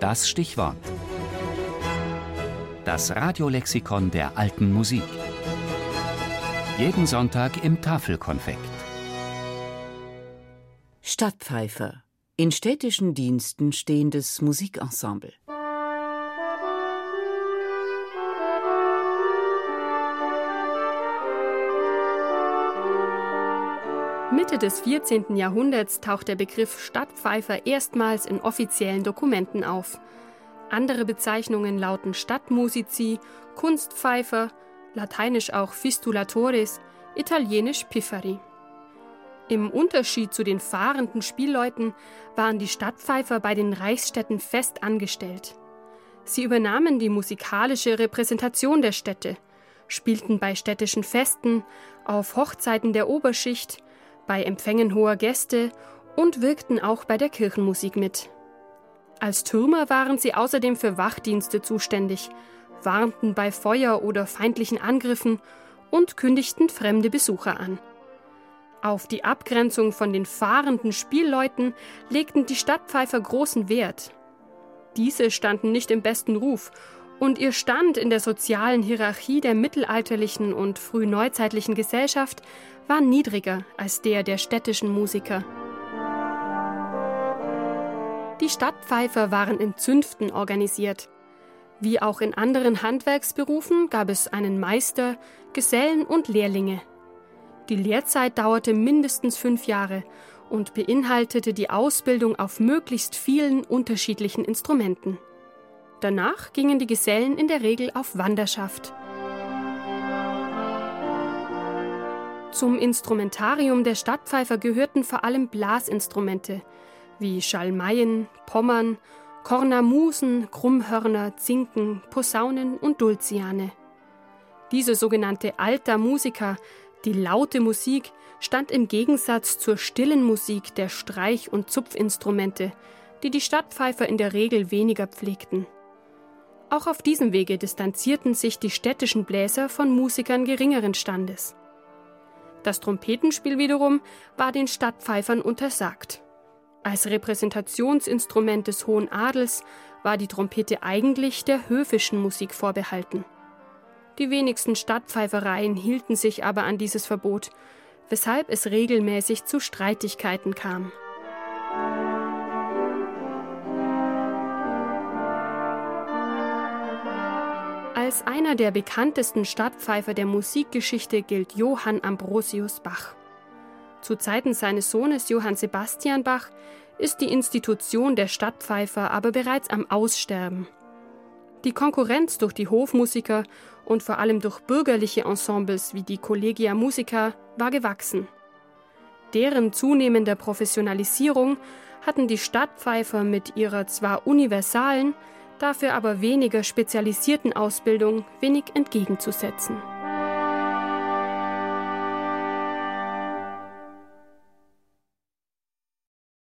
Das Stichwort. Das Radiolexikon der alten Musik. Jeden Sonntag im Tafelkonfekt. Stadtpfeifer. In städtischen Diensten stehendes Musikensemble. Mitte des 14. Jahrhunderts taucht der Begriff Stadtpfeifer erstmals in offiziellen Dokumenten auf. Andere Bezeichnungen lauten Stadtmusici, Kunstpfeifer, lateinisch auch Fistulatores, italienisch Pifferi. Im Unterschied zu den fahrenden Spielleuten waren die Stadtpfeifer bei den Reichsstädten fest angestellt. Sie übernahmen die musikalische Repräsentation der Städte, spielten bei städtischen Festen, auf Hochzeiten der Oberschicht, bei Empfängen hoher Gäste und wirkten auch bei der Kirchenmusik mit. Als Türmer waren sie außerdem für Wachdienste zuständig, warnten bei Feuer oder feindlichen Angriffen und kündigten fremde Besucher an. Auf die Abgrenzung von den fahrenden Spielleuten legten die Stadtpfeifer großen Wert. Diese standen nicht im besten Ruf und ihr Stand in der sozialen Hierarchie der mittelalterlichen und frühneuzeitlichen Gesellschaft war niedriger als der der städtischen Musiker. Die Stadtpfeifer waren in Zünften organisiert. Wie auch in anderen Handwerksberufen gab es einen Meister, Gesellen und Lehrlinge. Die Lehrzeit dauerte mindestens fünf Jahre und beinhaltete die Ausbildung auf möglichst vielen unterschiedlichen Instrumenten. Danach gingen die Gesellen in der Regel auf Wanderschaft. Zum Instrumentarium der Stadtpfeifer gehörten vor allem Blasinstrumente wie Schalmeien, Pommern, Kornamusen, Krummhörner, Zinken, Posaunen und Dulciane. Diese sogenannte Alta Musica, die laute Musik, stand im Gegensatz zur stillen Musik der Streich- und Zupfinstrumente, die die Stadtpfeifer in der Regel weniger pflegten. Auch auf diesem Wege distanzierten sich die städtischen Bläser von Musikern geringeren Standes. Das Trompetenspiel wiederum war den Stadtpfeifern untersagt. Als Repräsentationsinstrument des hohen Adels war die Trompete eigentlich der höfischen Musik vorbehalten. Die wenigsten Stadtpfeifereien hielten sich aber an dieses Verbot, weshalb es regelmäßig zu Streitigkeiten kam. Als einer der bekanntesten Stadtpfeifer der Musikgeschichte gilt Johann Ambrosius Bach. Zu Zeiten seines Sohnes Johann Sebastian Bach ist die Institution der Stadtpfeifer aber bereits am Aussterben. Die Konkurrenz durch die Hofmusiker und vor allem durch bürgerliche Ensembles wie die Collegia Musica war gewachsen. Deren zunehmender Professionalisierung hatten die Stadtpfeifer mit ihrer zwar universalen, dafür aber weniger spezialisierten Ausbildung wenig entgegenzusetzen.